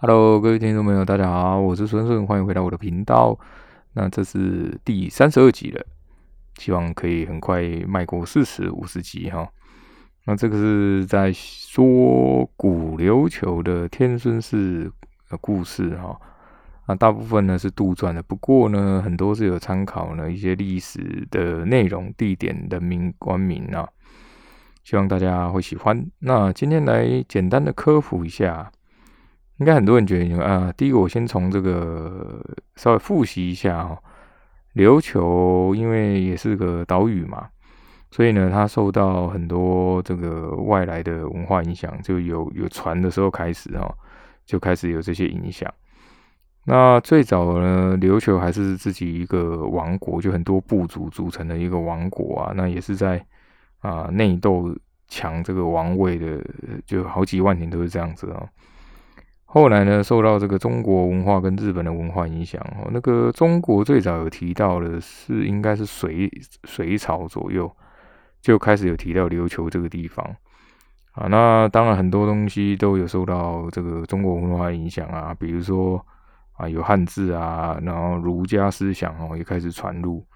Hello，各位听众朋友，大家好，我是孙顺，欢迎回到我的频道。那这是第三十二集了，希望可以很快迈过四十五十集哈。那这个是在说古琉球的天孙氏的故事哈。那大部分呢是杜撰的，不过呢很多是有参考呢一些历史的内容、地点、人名、官名啊。希望大家会喜欢。那今天来简单的科普一下，应该很多人觉得啊，第一个我先从这个稍微复习一下哈。琉球因为也是个岛屿嘛，所以呢它受到很多这个外来的文化影响，就有有船的时候开始哈，就开始有这些影响。那最早呢，琉球还是自己一个王国，就很多部族组成的一个王国啊。那也是在啊内斗抢这个王位的，就好几万年都是这样子啊。后来呢，受到这个中国文化跟日本的文化影响哦，那个中国最早有提到的是，应该是隋隋朝左右就开始有提到琉球这个地方啊。那当然很多东西都有受到这个中国文化影响啊，比如说。啊，有汉字啊，然后儒家思想哦也开始传入。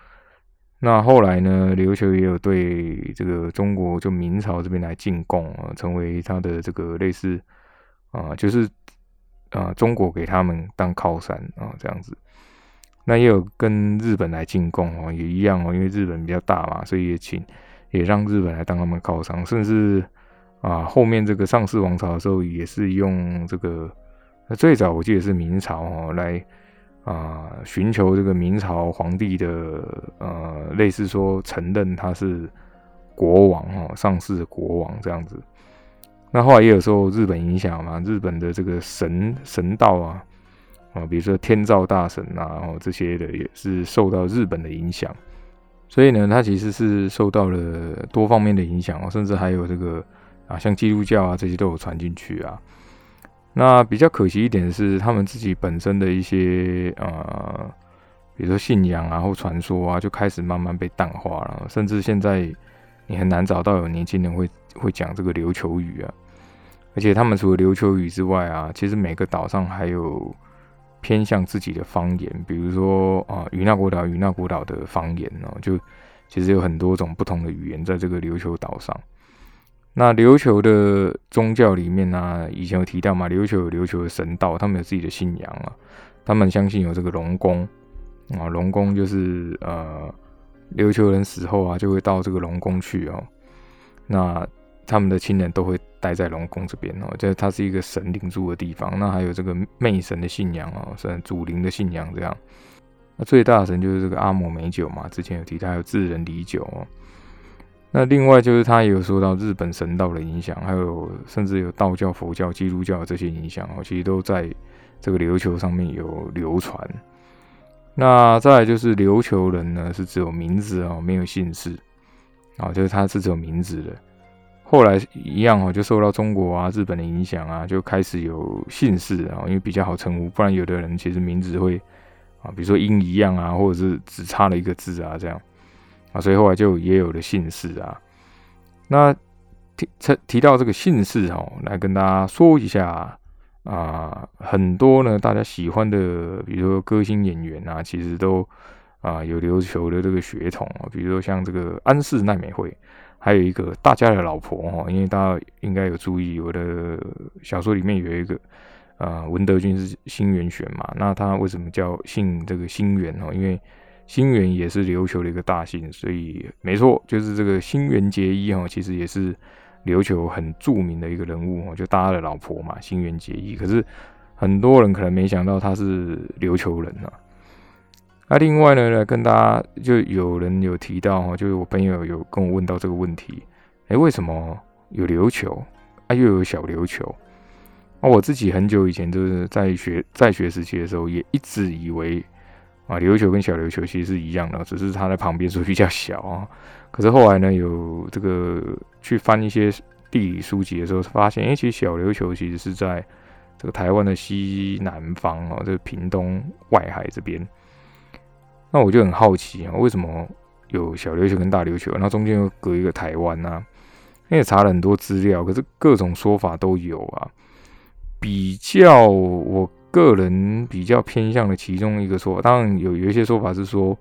那后来呢，琉球也有对这个中国就明朝这边来进贡啊，成为他的这个类似啊，就是啊中国给他们当靠山啊这样子。那也有跟日本来进贡哦，也一样哦，因为日本比较大嘛，所以也请也让日本来当他们靠山，甚至啊后面这个上世王朝的时候也是用这个。最早我记得是明朝哦，来啊寻求这个明朝皇帝的呃，类似说承认他是国王哦，上世国王这样子。那后来也有受日本影响嘛，日本的这个神神道啊啊，比如说天照大神啊，哦这些的也是受到日本的影响。所以呢，它其实是受到了多方面的影响哦，甚至还有这个啊，像基督教啊这些都有传进去啊。那比较可惜一点是，他们自己本身的一些呃，比如说信仰啊或传说啊，就开始慢慢被淡化了。甚至现在你很难找到有年轻人会会讲这个琉球语啊。而且他们除了琉球语之外啊，其实每个岛上还有偏向自己的方言，比如说啊，与那国岛与那国岛的方言哦，就其实有很多种不同的语言在这个琉球岛上。那琉球的宗教里面呢，以前有提到嘛，琉球有琉球的神道，他们有自己的信仰啊，他们相信有这个龙宫啊，龙宫就是呃，琉球人死后啊，就会到这个龙宫去哦，那他们的亲人都会待在龙宫这边哦，就是它是一个神灵住的地方。那还有这个魅神的信仰哦，是祖灵的信仰这样。那最大的神就是这个阿摩美酒嘛，之前有提到，还有智人离酒哦。那另外就是他也有受到日本神道的影响，还有甚至有道教、佛教、基督教这些影响哦，其实都在这个琉球上面有流传。那再来就是琉球人呢，是只有名字哦，没有姓氏啊，就是他是只有名字的。后来一样哦，就受到中国啊、日本的影响啊，就开始有姓氏啊，因为比较好称呼，不然有的人其实名字会啊，比如说音一样啊，或者是只差了一个字啊，这样。啊，所以后来就也有了姓氏啊。那提提到这个姓氏哦，来跟大家说一下啊，很多呢大家喜欢的，比如说歌星演员啊，其实都啊有琉球的这个血统啊。比如说像这个安室奈美惠，还有一个大家的老婆哈，因为大家应该有注意，我的小说里面有一个啊文德军是新元玄嘛，那他为什么叫姓这个新元哦？因为新元也是琉球的一个大姓，所以没错，就是这个新元结衣哈，其实也是琉球很著名的一个人物哦，就大家的老婆嘛，新元结衣。可是很多人可能没想到他是琉球人啊。那另外呢，来跟大家就有人有提到哈，就是我朋友有跟我问到这个问题，哎，为什么有琉球啊，又有小琉球？那我自己很久以前就是在学在学时期的时候，也一直以为。啊，琉球跟小琉球其实是一样的，只是它在旁边所以比较小啊。可是后来呢，有这个去翻一些地理书籍的时候，发现，哎，其实小琉球其实是在这个台湾的西南方哦，这个屏东外海这边。那我就很好奇啊，为什么有小琉球跟大琉球，然后中间又隔一个台湾呢？因为查了很多资料，可是各种说法都有啊。比较我个人比较偏向的其中一个说法，当然有有一些说法是说，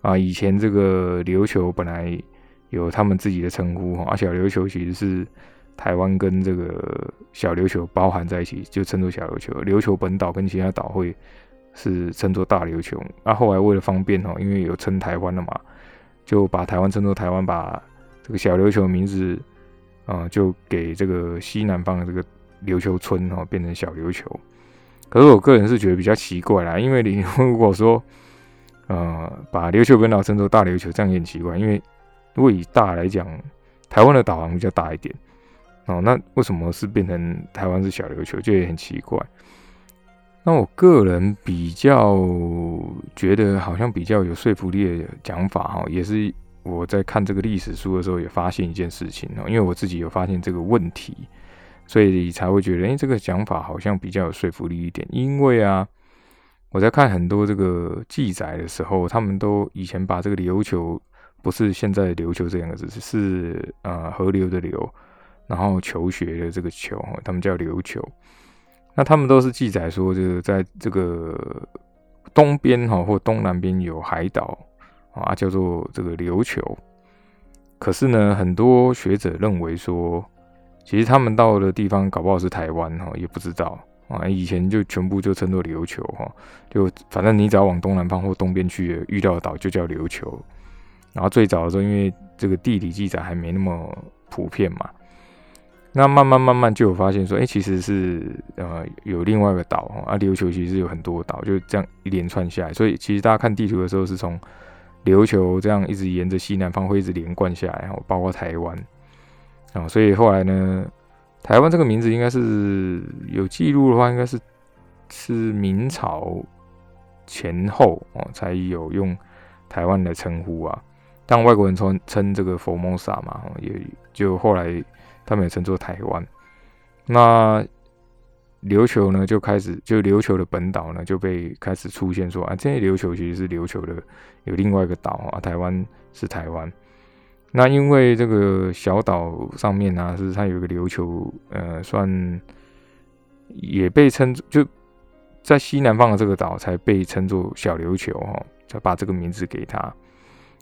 啊，以前这个琉球本来有他们自己的称呼哈，小琉球其实是台湾跟这个小琉球包含在一起，就称作小琉球。琉球本岛跟其他岛会是称作大琉球。那后来为了方便哦，因为有称台湾了嘛，就把台湾称作台湾，把这个小琉球的名字啊，就给这个西南方的这个。琉球村哈变成小琉球，可是我个人是觉得比较奇怪啦，因为你如果说呃把琉球本岛称作大琉球，这样也很奇怪，因为如果以大来讲，台湾的岛航比较大一点哦，那为什么是变成台湾是小琉球，就也很奇怪。那我个人比较觉得好像比较有说服力的讲法哈，也是我在看这个历史书的时候也发现一件事情哦，因为我自己有发现这个问题。所以才会觉得，哎，这个讲法好像比较有说服力一点。因为啊，我在看很多这个记载的时候，他们都以前把这个琉球不是现在琉球这两个字，是呃河流的流，然后求学的这个球，他们叫琉球。那他们都是记载说，这个在这个东边哈或东南边有海岛啊，叫做这个琉球。可是呢，很多学者认为说。其实他们到的地方搞不好是台湾哈，也不知道啊。以前就全部就称作琉球哈，就反正你只要往东南方或东边去，遇到的岛就叫琉球。然后最早的时候，因为这个地理记载还没那么普遍嘛，那慢慢慢慢就有发现说，哎，其实是呃有另外一个岛，啊琉球其实有很多岛，就这样一连串下来。所以其实大家看地图的时候，是从琉球这样一直沿着西南方会一直连贯下来，然后包括台湾。啊，所以后来呢，台湾这个名字应该是有记录的话，应该是是明朝前后哦才有用台湾来称呼啊。但外国人称称这个佛蒙萨嘛，也就后来他们也称作台湾。那琉球呢，就开始就琉球的本岛呢就被开始出现说啊，这些琉球其实是琉球的有另外一个岛啊，台湾是台湾。那因为这个小岛上面呢，是它有一个琉球，呃，算也被称就在西南方的这个岛才被称作小琉球哈，才把这个名字给他。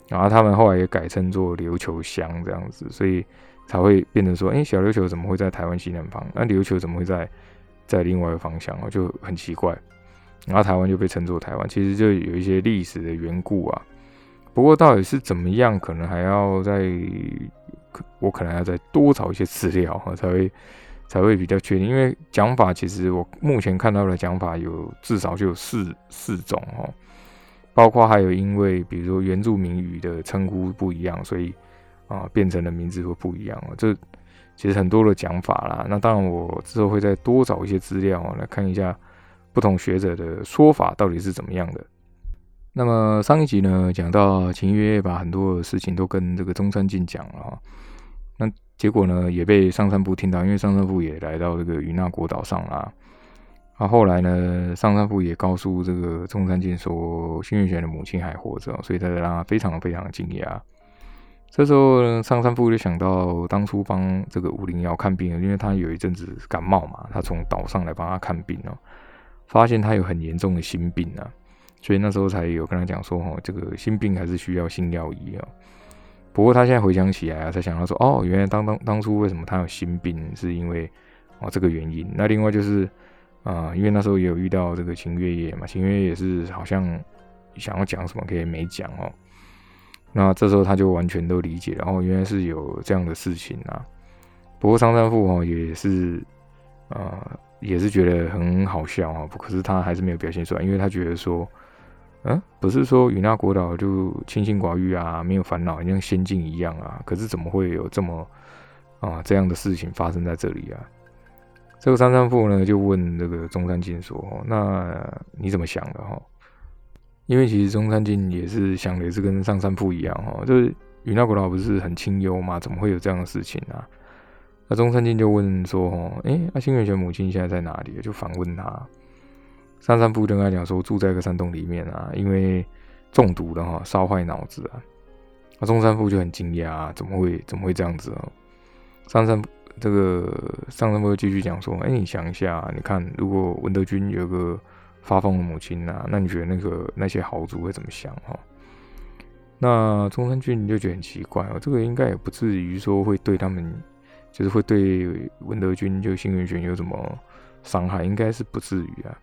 然后他们后来也改称作琉球乡这样子，所以才会变成说，哎，小琉球怎么会在台湾西南方？那琉球怎么会在在另外一个方向哦，就很奇怪。然后台湾就被称作台湾，其实就有一些历史的缘故啊。不过到底是怎么样，可能还要再，我可能要再多找一些资料哈，才会才会比较确定。因为讲法其实我目前看到的讲法有至少就有四四种哦，包括还有因为比如说原住民语的称呼不一样，所以啊变成的名字会不一样哦。这其实很多的讲法啦。那当然我之后会再多找一些资料来看一下不同学者的说法到底是怎么样的。那么上一集呢，讲到秦月把很多的事情都跟这个中山靖讲了，那结果呢也被上山部听到，因为上山部也来到这个云那国岛上啦。那后来呢，上山部也告诉这个中山靖说，新月玄的母亲还活着，所以他让他非常非常惊讶。这时候上山部就想到当初帮这个武陵瑶看病，因为他有一阵子感冒嘛，他从岛上来帮他看病哦，发现他有很严重的心病啊。所以那时候才有跟他讲说，哦，这个心病还是需要心药医啊。不过他现在回想起来啊，才想到说，哦，原来当当当初为什么他有心病，是因为哦这个原因。那另外就是啊，因为那时候也有遇到这个秦月夜嘛，秦月夜也是好像想要讲什么，可以没讲哦。那这时候他就完全都理解，然后原来是有这样的事情啊。不过张三富哦也是啊，也是觉得很好笑啊，可是他还是没有表现出来，因为他觉得说。嗯，不是说与那国岛就清心寡欲啊，没有烦恼，像仙境一样啊。可是怎么会有这么啊这样的事情发生在这里啊？这个三三富呢就问那个中山靖说：“那你怎么想的哈？”因为其实中山靖也是想的也是跟上山富一样哈，就是与那古老不是很清幽嘛，怎么会有这样的事情啊？那中山靖就问说：“哦，哎，阿星月泉母亲现在在哪里？”就反问他。三三夫跟他讲说，住在一个山洞里面啊，因为中毒了哈，烧坏脑子啊。那中山夫就很惊讶，怎么会怎么会这样子哦？上山这个上山部继续讲说，哎，你想一下，你看如果文德军有个发疯的母亲啊，那你觉得那个那些豪族会怎么想哈？那中山俊就觉得很奇怪哦，这个应该也不至于说会对他们，就是会对文德军就新元玄有什么伤害，应该是不至于啊。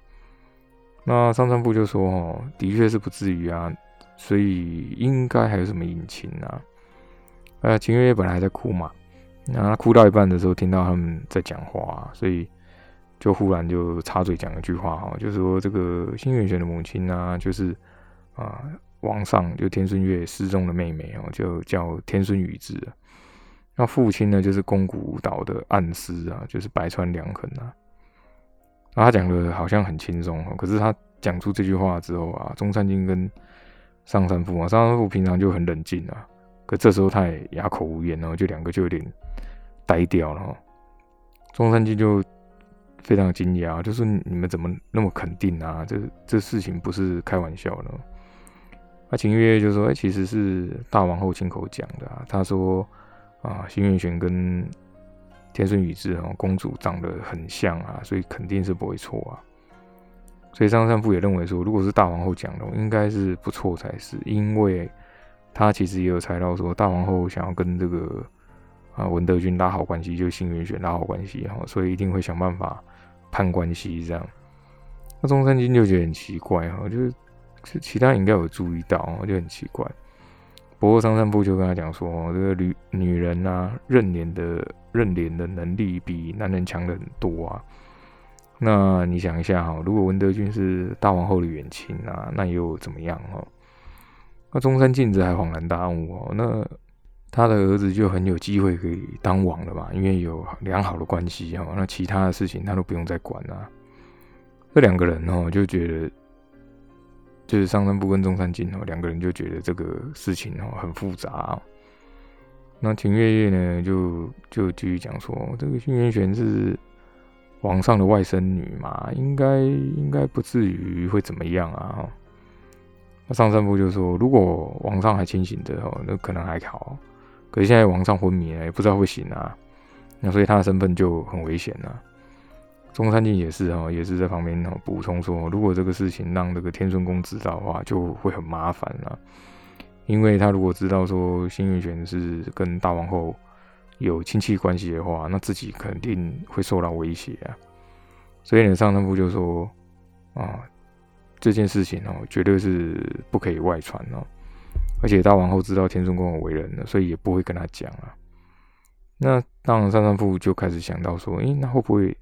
那上山部就说哦，的确是不至于啊，所以应该还有什么隐情啊？呃，秦月月本来还在哭嘛，那他哭到一半的时候，听到他们在讲话，所以就忽然就插嘴讲一句话哈，就是说这个新元玄的母亲啊，就是啊。王上就天孙月失踪的妹妹哦，就叫天孙宇治。那父亲呢，就是宫古岛的暗司啊，就是白川良衡啊。那他讲的好像很轻松哦，可是他讲出这句话之后啊，中山靖跟上山富啊，上山富平常就很冷静啊，可这时候他也哑口无言哦，就两个就有点呆掉了哈。中山靖就非常惊讶，就是你们怎么那么肯定啊？这这事情不是开玩笑的。那秦月就说：“哎，其实是大王后亲口讲的啊。他说啊，新月玄跟天孙宇治哦，公主长得很像啊，所以肯定是不会错啊。所以张三富也认为说，如果是大王后讲的，应该是不错才是，因为他其实也有猜到说，大王后想要跟这个啊文德军拉好关系，就新月玄拉好关系哈，所以一定会想办法看关系这样。那中山金就觉得很奇怪哈，就是。其他应该有注意到，就很奇怪。不过上山部就跟他讲说，这个女女人啊，认脸的认脸的能力比男人强的很多啊。那你想一下哈，如果文德军是大王后的远亲啊，那又怎么样哈？那中山镜子还恍然大悟哦，那他的儿子就很有机会可以当王了嘛，因为有良好的关系哦。那其他的事情他都不用再管了。这两个人哦，就觉得。就是上山部跟中山靖哦，两个人就觉得这个事情哦很复杂。那秦月月呢，就就继续讲说，这个新元玄是皇上的外甥女嘛，应该应该不至于会怎么样啊。那上山部就说，如果皇上还清醒的哦，那可能还好。可是现在皇上昏迷了，也不知道会醒啊。那所以他的身份就很危险了。中山靖也是哈，也是在旁边补充说，如果这个事情让这个天顺宫知道的话，就会很麻烦了。因为他如果知道说新元玄是跟大王后有亲戚关系的话，那自己肯定会受到威胁啊。所以呢，上山部就说啊，这件事情哦，绝对是不可以外传哦。而且大王后知道天顺宫的为人了，所以也不会跟他讲啊。那当然，上山父就开始想到说，诶，那会不会？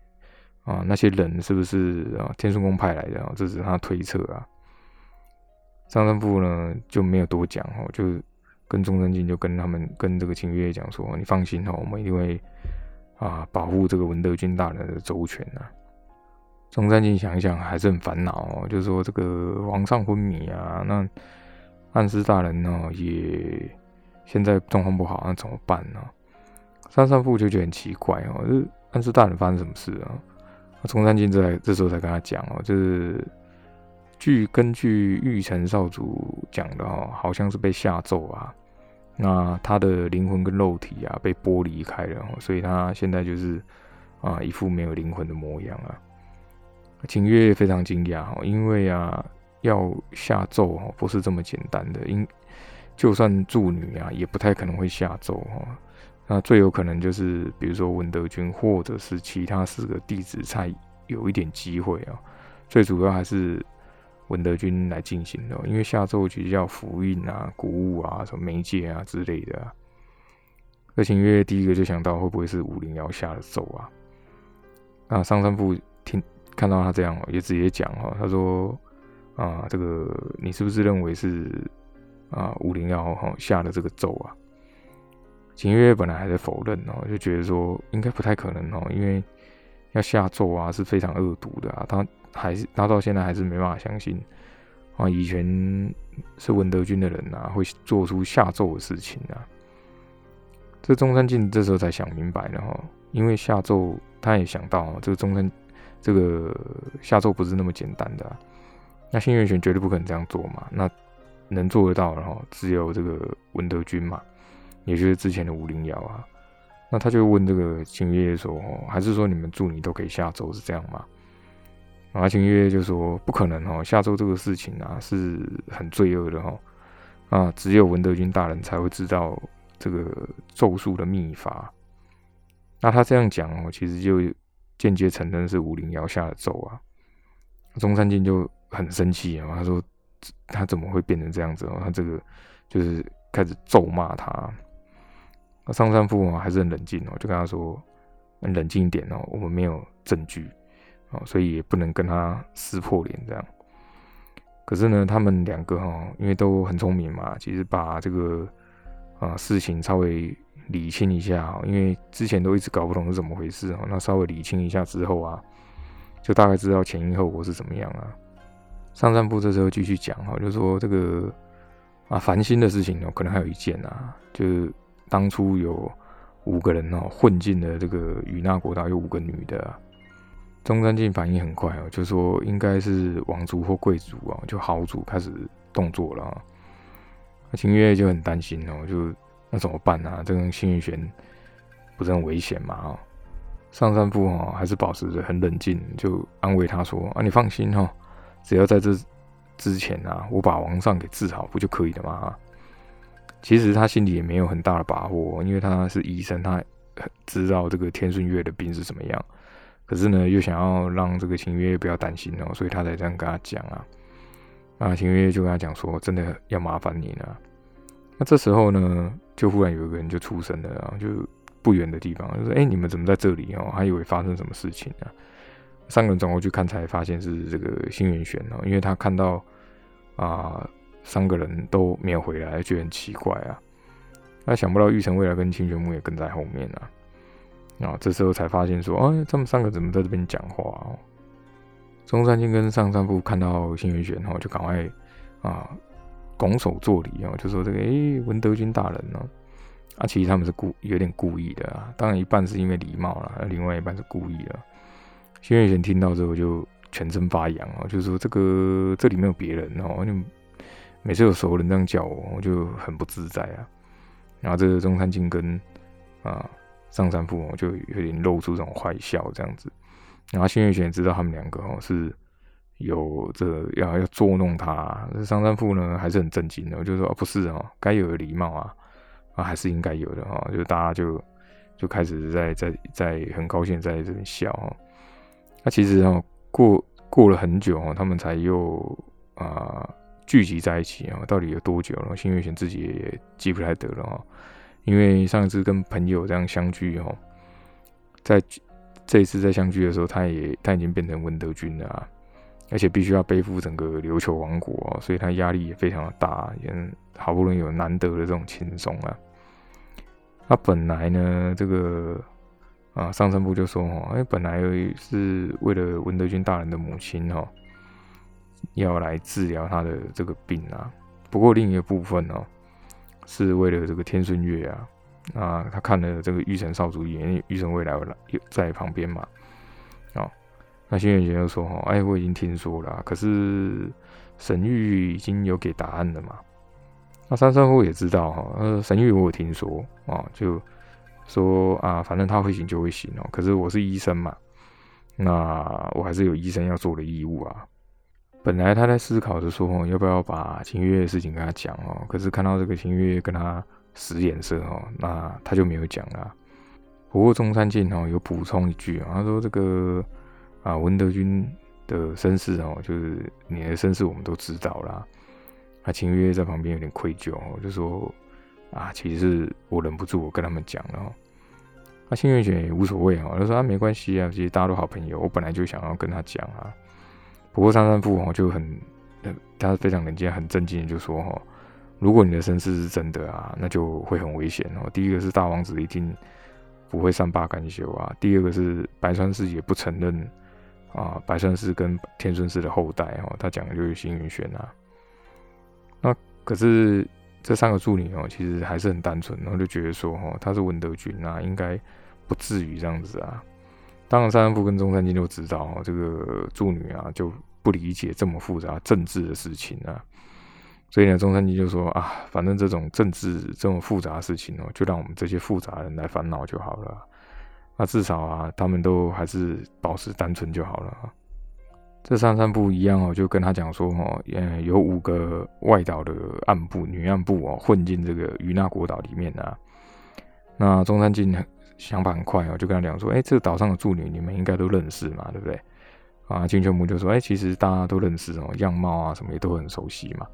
啊，那些人是不是啊天顺宫派来的？啊？这是他推测啊。上山父呢就没有多讲哦，就跟中山靖就跟他们跟这个秦月讲说：“你放心哦，我们一定会啊保护这个文德军大人的周全啊。”中山靖想一想还是很烦恼哦，就是说这个皇上昏迷啊，那暗司大人呢也现在状况不好，那怎么办呢？上山部就觉得很奇怪哦，这暗司大人发生什么事啊？中山靖这这时候才跟他讲哦，就是据根据玉成少主讲的哦，好像是被下咒啊，那他的灵魂跟肉体啊被剥离开了，所以他现在就是啊一副没有灵魂的模样啊。秦月非常惊讶哦，因为啊要下咒哦不是这么简单的，因就算助女啊也不太可能会下咒哦。那最有可能就是，比如说文德军，或者是其他四个弟子才有一点机会啊。最主要还是文德军来进行的，因为下咒其实要符印啊、鼓舞啊、什么媒介啊之类的。而且因为第一个就想到会不会是武灵要下的咒啊？那上山部听看到他这样，也直接讲哈，他说啊，这个你是不是认为是啊五零幺哈下的这个咒啊？秦月本来还在否认哦，就觉得说应该不太可能哦，因为要下咒啊是非常恶毒的啊。他还是他到现在还是没办法相信啊，以前是文德军的人啊会做出下咒的事情啊。这中山靖这时候才想明白了哈，因为下咒他也想到这个中山这个下咒不是那么简单的，那新月玄绝对不可能这样做嘛，那能做得到然后只有这个文德军嘛。也就是之前的武灵瑶啊，那他就问这个秦月说：“哦，还是说你们助理都可以下周是这样吗？”然后秦月就说：“不可能哦，下周这个事情啊是很罪恶的哦，啊，只有文德军大人才会知道这个咒术的秘法。”那他这样讲哦，其实就间接承认是武林瑶下的咒啊。中山靖就很生气啊，他说：“他怎么会变成这样子哦？他这个就是开始咒骂他。”那上山父母还是很冷静哦，就跟他说：“冷静一点哦，我们没有证据哦，所以也不能跟他撕破脸这样。”可是呢，他们两个哈，因为都很聪明嘛，其实把这个啊事情稍微理清一下，因为之前都一直搞不懂是怎么回事哦，那稍微理清一下之后啊，就大概知道前因后果是怎么样啊。上山部这时候继续讲哈，就说这个啊烦心的事情哦，可能还有一件啊，就是。当初有五个人哦混进了这个与那国岛，有五个女的。中山靖反应很快哦，就说应该是王族或贵族啊，就豪族开始动作了。秦月就很担心哦，就那怎么办呢？这个幸运玄不是很危险嘛？啊，上山父哦还是保持着很冷静，就安慰他说：“啊，你放心哈，只要在这之前啊，我把王上给治好，不就可以了吗？”其实他心里也没有很大的把握，因为他是医生，他知道这个天顺月的病是什么样。可是呢，又想要让这个秦月不要担心哦，所以他才这样跟他讲啊。那秦月就跟他讲说：“真的要麻烦你了。”那这时候呢，就忽然有一个人就出声了啊，就不远的地方就说：“哎，你们怎么在这里哦？还以为发生什么事情呢。”三个人转过去看，才发现是这个新元玄哦，因为他看到啊。三个人都没有回来，觉得很奇怪啊。那想不到玉成未来跟清玄木也跟在后面啊。啊，这时候才发现说，哎，他们三个怎么在这边讲话哦？中山靖跟上山部看到新元玄哦，就赶快啊拱手作礼啊，就说这个哎文德军大人呢，那其实他们是故有点故意的啊。当然一半是因为礼貌了，另外一半是故意的。新元玄听到之后就全身发痒哦，就说这个这里没有别人哦，就。每次有熟人这样叫我，我就很不自在啊。然后这个中山靖跟啊上山父就有点露出这种坏笑这样子。然后新月玄知道他们两个哦是有这要要捉弄他，上山父呢还是很震惊的，就说不是哦，该有的礼貌啊啊还是应该有的哈。就大家就就开始在在在很高兴在这边笑哈。那其实哦过过了很久哦，他们才又啊。聚集在一起啊，到底有多久了？新月玄自己也记不太得了啊。因为上一次跟朋友这样相聚哦，在这一次再相聚的时候，他也他已经变成文德军了啊，而且必须要背负整个琉球王国，所以他压力也非常的大，也好不容易有难得的这种轻松啊。那本来呢，这个啊上层部就说哦，哎，本来是为了文德军大人的母亲哈。要来治疗他的这个病啊，不过另一个部分呢，是为了这个天顺月啊，啊，他看了这个玉神少主因为玉神未来有在旁边嘛，那新月姐就说哈，哎，我已经听说了，可是神玉已经有给答案了嘛，那三三夫也知道哈，呃，神玉我有听说啊，就说啊，反正他会醒就会醒哦，可是我是医生嘛，那我还是有医生要做的义务啊。本来他在思考着说，要不要把秦月的事情跟他讲哦，可是看到这个秦月跟他使眼色哦，那他就没有讲了。不过中山靖哦有补充一句啊，他说这个啊文德军的身世哦，就是你的身世我们都知道啦。啊秦月在旁边有点愧疚哦，就说啊，其实我忍不住我跟他们讲了。那新月姐也无所谓哦，他说啊没关系啊，其实大家都好朋友，我本来就想要跟他讲啊。不过三三父哦就很，他非常冷静、很震惊，就说哈，如果你的身世是真的啊，那就会很危险哦。第一个是大王子一定不会善罢甘休啊，第二个是白川氏也不承认啊，白川氏跟天顺寺的后代哦，他讲的就是星云玄啊。那可是这三个助理哦，其实还是很单纯，然后就觉得说哈，他是文德君啊，应该不至于这样子啊。当然，三山夫跟中山靖就知道哦，这个助女啊就不理解这么复杂政治的事情啊。所以呢，中山靖就说啊，反正这种政治这么复杂的事情哦，就让我们这些复杂人来烦恼就好了。那至少啊，他们都还是保持单纯就好了。这三三部一样哦，就跟他讲说哦，嗯，有五个外岛的暗部、女暗部哦，混进这个于那国岛里面啊。那中山靖想法很快哦，就跟他讲说，哎，这个岛上的助女你们应该都认识嘛，对不对？啊，金泉木就说，哎，其实大家都认识哦，样貌啊什么也都很熟悉嘛。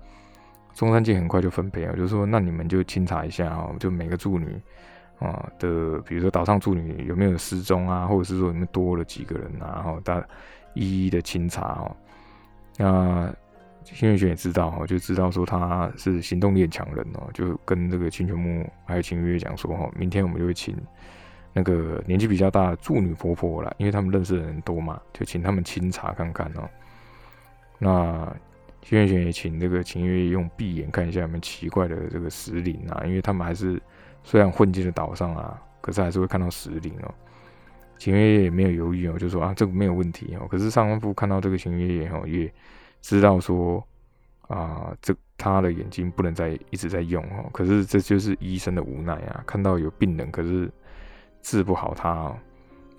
中山靖很快就分配啊，就说，那你们就清查一下哦，就每个助女啊的，比如说岛上助女有没有失踪啊，或者是说你们多了几个人啊，然后大一一的清查哦。那新月玄也知道哈，就知道说他是行动力很强人哦，就跟这个清泉木还有秦月讲说哈，明天我们就会请那个年纪比较大的助女婆婆来，因为他们认识的人多嘛，就请他们清查看看哦。那新月玄也请这个秦月用闭眼看一下有没有奇怪的这个石林啊，因为他们还是虽然混进了岛上啊，可是还是会看到石林哦。秦月也没有犹豫哦，就说啊这个没有问题哦。可是上官夫看到这个秦月也哦也知道说啊这他的眼睛不能再一直在用哦，可是这就是医生的无奈啊，看到有病人可是治不好他哦，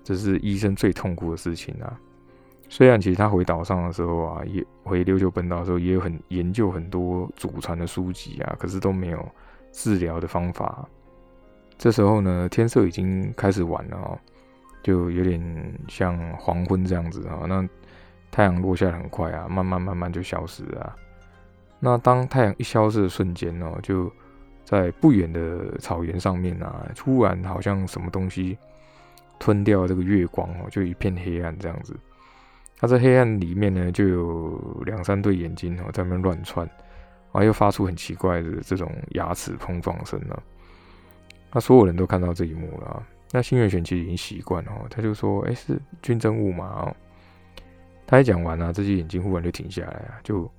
这是医生最痛苦的事情啊。虽然其实他回岛上的时候啊，也回琉球本岛的时候也有很研究很多祖传的书籍啊，可是都没有治疗的方法。这时候呢，天色已经开始晚了哦，就有点像黄昏这样子啊。那太阳落下很快啊，慢慢慢慢就消失了。那当太阳一消失的瞬间哦，就在不远的草原上面啊，突然好像什么东西吞掉这个月光哦，就一片黑暗这样子。它在黑暗里面呢，就有两三对眼睛哦，在那边乱窜，然后又发出很奇怪的这种牙齿碰撞声呢。那所有人都看到这一幕了。那新月玄其实已经习惯了，他就说：“哎，是军政物嘛？”，他一讲完啊，这些眼睛忽然就停下来啊，就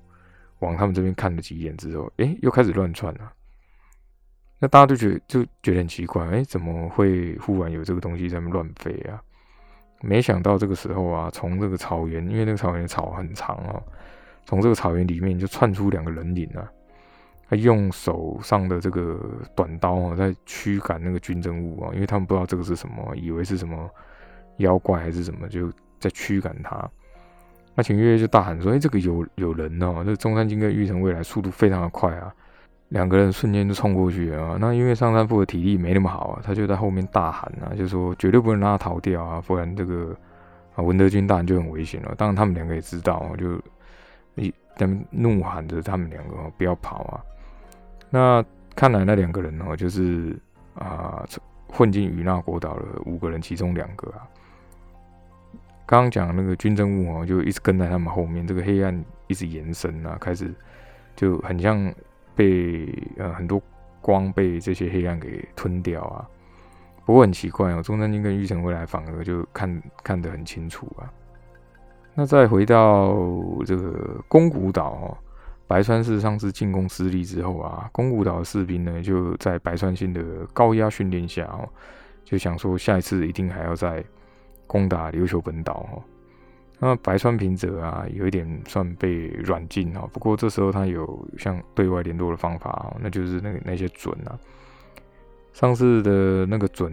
往他们这边看了几眼之后，哎，又开始乱窜了。那大家都觉得就觉得很奇怪，哎，怎么会忽然有这个东西在那乱飞啊？没想到这个时候啊，从这个草原，因为那个草原的草很长哦，从这个草原里面就窜出两个人影啊，他用手上的这个短刀啊，在驱赶那个军政物啊，因为他们不知道这个是什么，以为是什么妖怪还是什么，就在驱赶他。那秦月月就大喊说：“哎，这个有有人哦！”这中山金跟玉成未来速度非常的快啊。两个人瞬间就冲过去啊！那因为上山部的体力没那么好啊，他就在后面大喊啊，就说绝对不能让他逃掉啊，不然这个啊文德军大人就很危险了。当然他们两个也知道，就他们怒喊着他们两个不要跑啊。那看来那两个人哦，就是啊混进与那国岛的五个人其中两个啊。刚刚讲那个军政务哦，就一直跟在他们后面，这个黑暗一直延伸啊，开始就很像。被呃很多光被这些黑暗给吞掉啊，不过很奇怪哦，中山君跟玉成回来反而就看看得很清楚啊。那再回到这个宫古岛哦，白川市上次进攻失利之后啊，宫古岛的士兵呢就在白川信的高压训练下哦，就想说下一次一定还要再攻打琉球本岛哦。那白川平泽啊，有一点算被软禁哦。不过这时候他有像对外联络的方法哦，那就是那个那些准啊。上次的那个准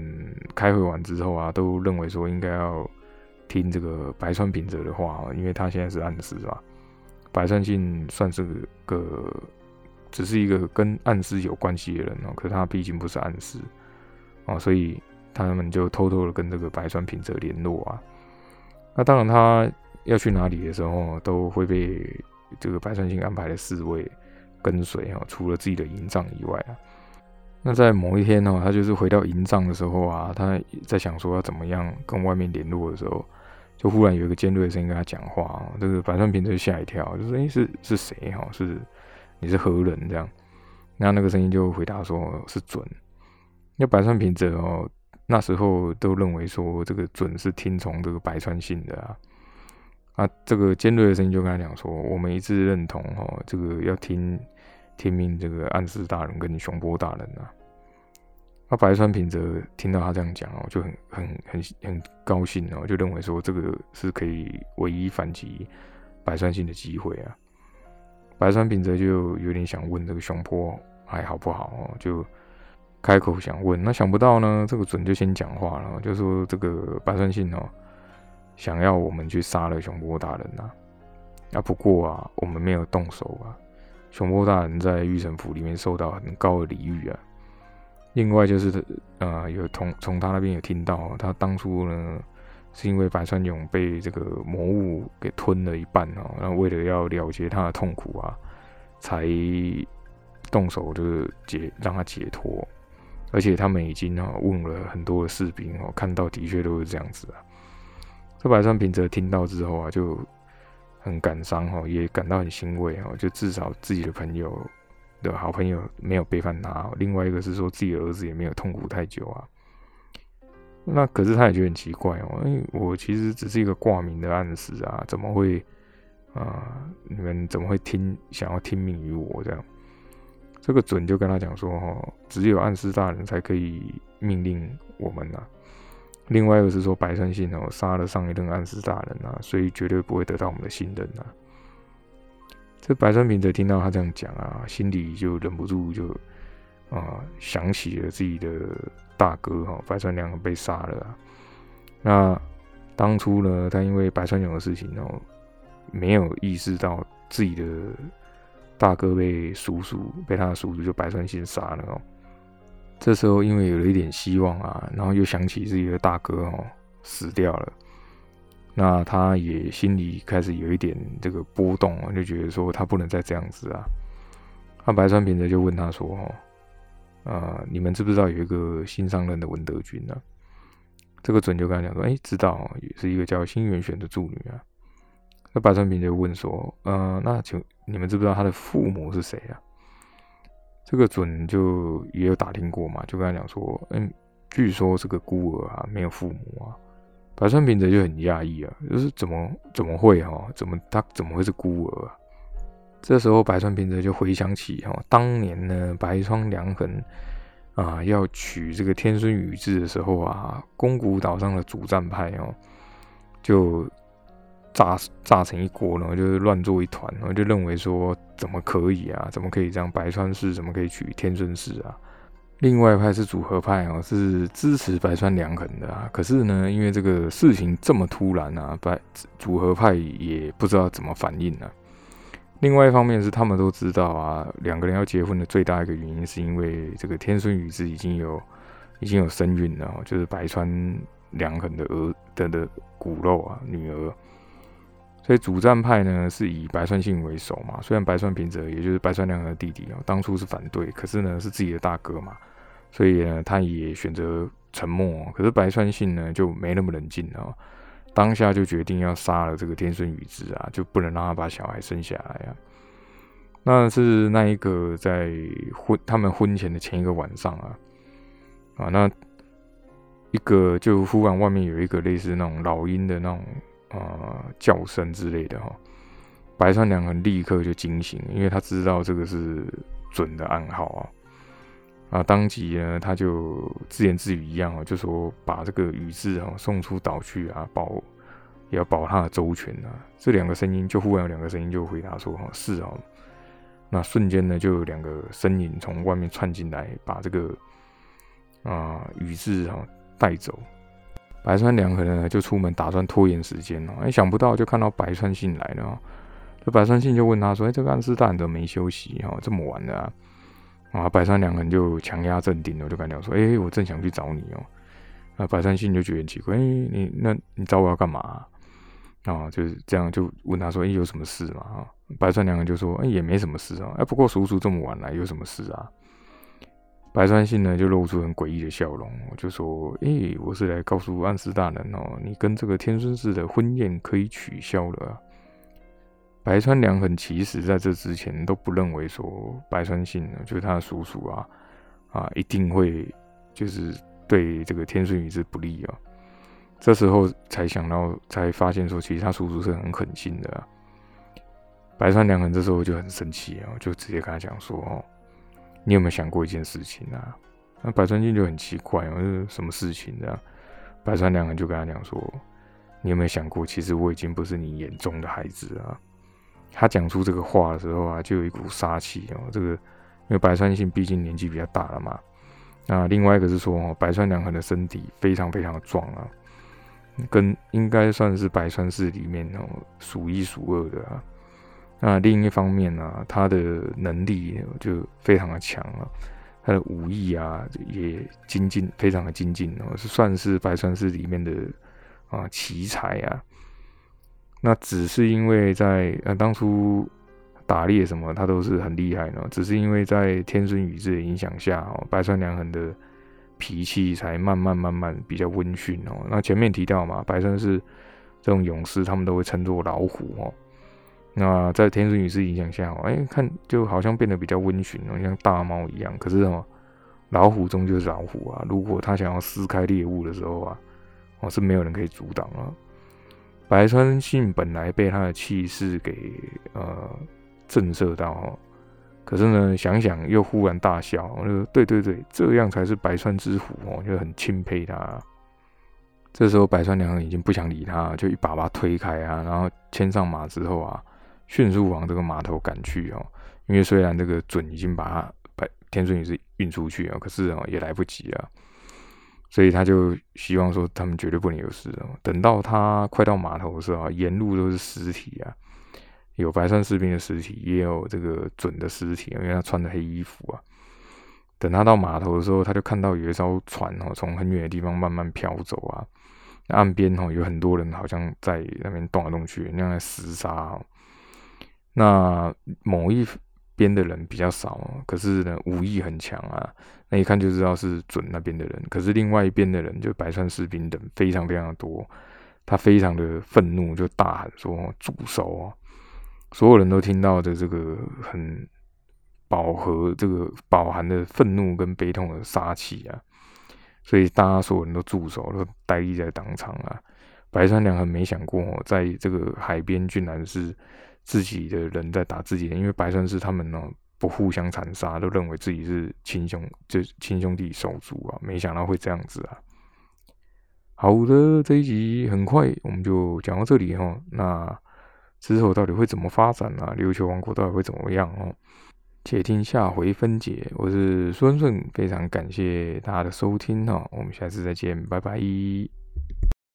开会完之后啊，都认为说应该要听这个白川平泽的话因为他现在是暗司吧。白川信算是个只是一个跟暗司有关系的人哦，可他毕竟不是暗司哦，所以他们就偷偷的跟这个白川平泽联络啊。那当然，他要去哪里的时候，都会被这个白川信安排的侍卫跟随哈。除了自己的营帐以外啊，那在某一天呢，他就是回到营帐的时候啊，他在想说要怎么样跟外面联络的时候，就忽然有一个尖锐的声音跟他讲话啊。这个白川平就吓一跳，就说：“哎，是是谁哈？是你是何人？”这样，那那个声音就回答说：“是准。”那白川平则哦。那时候都认为说这个准是听从这个白川信的啊，啊，这个尖锐的声音就跟他讲说，我们一致认同哦，这个要听听命这个暗司大人跟你熊波大人啊。那白川平则听到他这样讲哦，就很很很很高兴哦，就认为说这个是可以唯一反击白川信的机会啊。白川平则就有点想问这个熊坡还好不好哦，就开口想问。那想不到呢，这个准就先讲话了，就说这个白川信哦，想要我们去杀了熊坡大人呐。啊，不过啊，我们没有动手啊。熊坡大人在御神府里面受到很高的礼遇啊。另外就是，呃，有从从他那边有听到，他当初呢。是因为白川勇被这个魔物给吞了一半哦，然后为了要了结他的痛苦啊，才动手就是解让他解脱。而且他们已经啊问了很多的士兵哦，看到的确都是这样子啊。这白川平则听到之后啊，就很感伤哈，也感到很欣慰哦，就至少自己的朋友的好朋友没有背叛他。另外一个是说自己儿子也没有痛苦太久啊。那可是他也觉得很奇怪哦，因为我其实只是一个挂名的暗示啊，怎么会啊？你们怎么会听想要听命于我这样？这个准就跟他讲说，哈，只有暗示大人才可以命令我们呐。另外一个是说，白川信哦杀了上一任暗示大人啊，所以绝对不会得到我们的信任呐。这白川平则听到他这样讲啊，心里就忍不住就啊想起了自己的。大哥哈，白川良被杀了。那当初呢，他因为白川勇的事情哦，没有意识到自己的大哥被叔叔被他的叔叔就白川信杀了哦。这时候因为有了一点希望啊，然后又想起自己的大哥哦死掉了，那他也心里开始有一点这个波动啊，就觉得说他不能再这样子啊。那白川平则就问他说：“哦。”啊，你们知不知道有一个新上任的文德君呢？这个准就跟他讲说，哎，知道，也是一个叫新元玄的助女啊。那白川平就问说，呃，那请你们知不知道他的父母是谁啊？这个准就也有打听过嘛，就跟他讲说，嗯，据说是个孤儿啊，没有父母啊。白川平则就很讶异啊，就是怎么怎么会哈？怎么他怎么会是孤儿啊？这时候，白川平则就回想起哈，当年呢，白川良衡啊要娶这个天孙宇治的时候啊，宫古岛上的主战派哦，就炸炸成一锅了，就乱作一团，然后就认为说怎么可以啊，怎么可以这样？白川氏怎么可以娶天孙氏啊？另外一派是组合派哦，是支持白川良衡的啊。可是呢，因为这个事情这么突然啊，白组合派也不知道怎么反应呢。另外一方面是，他们都知道啊，两个人要结婚的最大一个原因，是因为这个天孙宇治已经有已经有身孕了，就是白川良衡的儿的的骨肉啊，女儿。所以主战派呢是以白川信为首嘛，虽然白川平则也就是白川良衡的弟弟啊，当初是反对，可是呢是自己的大哥嘛，所以呢他也选择沉默。可是白川信呢就没那么冷静啊。当下就决定要杀了这个天孙宇治啊，就不能让他把小孩生下来啊。那是那一个在婚他们婚前的前一个晚上啊，啊，那一个就忽然外面有一个类似那种老鹰的那种啊叫声之类的哈，白川良很立刻就惊醒，因为他知道这个是准的暗号啊。啊，当即呢，他就自言自语一样啊，就说把这个宇智啊送出岛去啊，保也要保他的周全啊。这两个声音就忽然有两个声音就回答说：“，是哦。”那瞬间呢，就有两个身影从外面窜进来，把这个啊宇智啊带走。白川良可能就出门打算拖延时间哦，哎，想不到就看到白川信来了，这白川信就问他说：“哎，这个暗示大人都没休息哈，这么晚了。”，啊白川良人就强压镇定了，就跟他说：“哎，我正想去找你哦。”那白川信就觉得很奇怪：“哎，你那你找我要干嘛？”啊，就是这样，就问他说：“哎，有什么事嘛？”啊，白川良人就说：“哎，也没什么事啊。哎，不过叔叔这么晚来，有什么事啊？”白川信呢，就露出很诡异的笑容，就说：“哎，我是来告诉暗示大人哦，你跟这个天孙氏的婚宴可以取消了。”白川良很其实在这之前都不认为说白川信，就是他的叔叔啊，啊一定会就是对这个天孙宇是不利啊。这时候才想到，才发现说其实他叔叔是很狠心的。白川良很这时候就很生气啊，就直接跟他讲说：“哦，你有没有想过一件事情啊？”那白川信就很奇怪啊，是什么事情这样？白川良很就跟他讲说：“你有没有想过，其实我已经不是你眼中的孩子啊？”他讲出这个话的时候啊，就有一股杀气哦。这个因为白川信毕竟年纪比较大了嘛。那另外一个是说哦，白川良衡的身体非常非常的壮啊，跟应该算是白川氏里面哦数一数二的啊。那另一方面呢，他的能力就非常的强啊，他的武艺啊也精进，非常的精进哦，是算是白川氏里面的啊奇才啊。那只是因为在呃当初打猎什么，他都是很厉害呢。只是因为在天孙宇治的影响下，哦，白川良衡的脾气才慢慢慢慢比较温驯哦。那前面提到嘛，白川是这种勇士，他们都会称作老虎哦。那在天孙宇治影响下，哎，看就好像变得比较温驯哦，像大猫一样。可是什么，老虎终究是老虎啊，如果他想要撕开猎物的时候啊，哦，是没有人可以阻挡啊。白川信本来被他的气势给呃震慑到，可是呢，想想又忽然大笑，就对对对，这样才是白川之虎哦，就很钦佩他。这时候白川良已经不想理他，就一把把他推开啊，然后牵上马之后啊，迅速往这个码头赶去哦。因为虽然这个准已经把他白天顺也是运出去啊，可是哦也来不及啊。所以他就希望说，他们绝对不能有事哦。等到他快到码头的时候，沿路都是尸体啊，有白山士兵的尸体，也有这个准的尸体，因为他穿的黑衣服啊。等他到码头的时候，他就看到有一艘船哦，从很远的地方慢慢飘走啊。岸边哦，有很多人好像在那边动来动去，那样在厮杀。那某一。边的人比较少，可是呢，武艺很强啊。那一看就知道是准那边的人。可是另外一边的人，就白川士兵等非常非常的多。他非常的愤怒，就大喊说：“住手啊！”所有人都听到的这个很饱和、这个饱含的愤怒跟悲痛的杀气啊。所以大家所有人都住手，都呆立在当场啊。白川良很没想过，在这个海边，居然是。自己的人在打自己人，因为白川是他们呢不互相残杀，都认为自己是亲兄，就亲兄弟手足啊，没想到会这样子啊。好的，这一集很快我们就讲到这里哈，那之后到底会怎么发展呢？琉球王国到底会怎么样哦？且听下回分解。我是孙顺，非常感谢大家的收听哈，我们下次再见，拜拜。